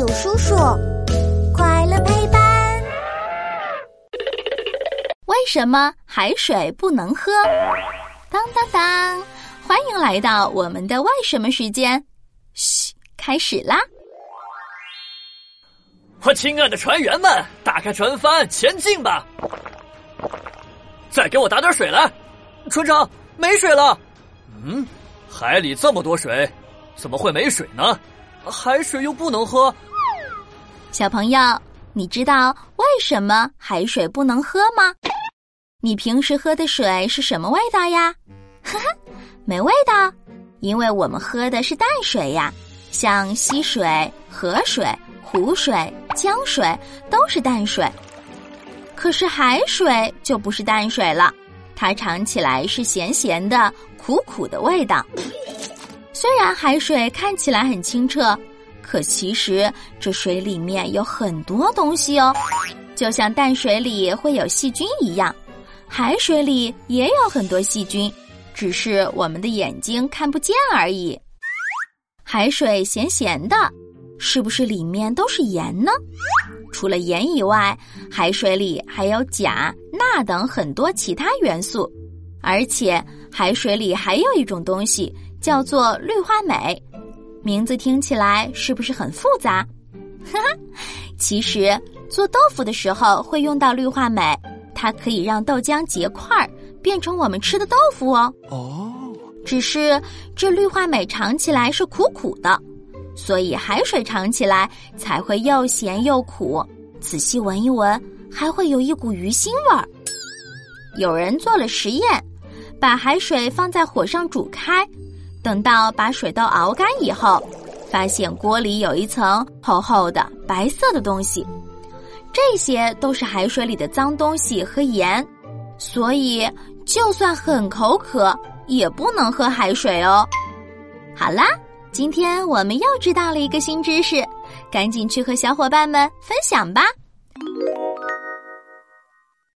有叔叔，快乐陪伴。为什么海水不能喝？当当当！欢迎来到我们的为什么时间。嘘，开始啦！我亲爱的船员们，打开船帆，前进吧！再给我打点水来，船长，没水了。嗯，海里这么多水，怎么会没水呢？海水又不能喝。小朋友，你知道为什么海水不能喝吗？你平时喝的水是什么味道呀？哈哈，没味道，因为我们喝的是淡水呀，像溪水、河水。湖水、江水都是淡水，可是海水就不是淡水了，它尝起来是咸咸的、苦苦的味道。虽然海水看起来很清澈，可其实这水里面有很多东西哦，就像淡水里会有细菌一样，海水里也有很多细菌，只是我们的眼睛看不见而已。海水咸咸的。是不是里面都是盐呢？除了盐以外，海水里还有钾、钠等很多其他元素，而且海水里还有一种东西叫做氯化镁，名字听起来是不是很复杂？哈哈，其实做豆腐的时候会用到氯化镁，它可以让豆浆结块儿，变成我们吃的豆腐哦。哦，只是这氯化镁尝起来是苦苦的。所以海水尝起来才会又咸又苦，仔细闻一闻，还会有一股鱼腥味儿。有人做了实验，把海水放在火上煮开，等到把水都熬干以后，发现锅里有一层厚厚的白色的东西，这些都是海水里的脏东西和盐，所以就算很口渴，也不能喝海水哦。好啦。今天我们又知道了一个新知识，赶紧去和小伙伴们分享吧。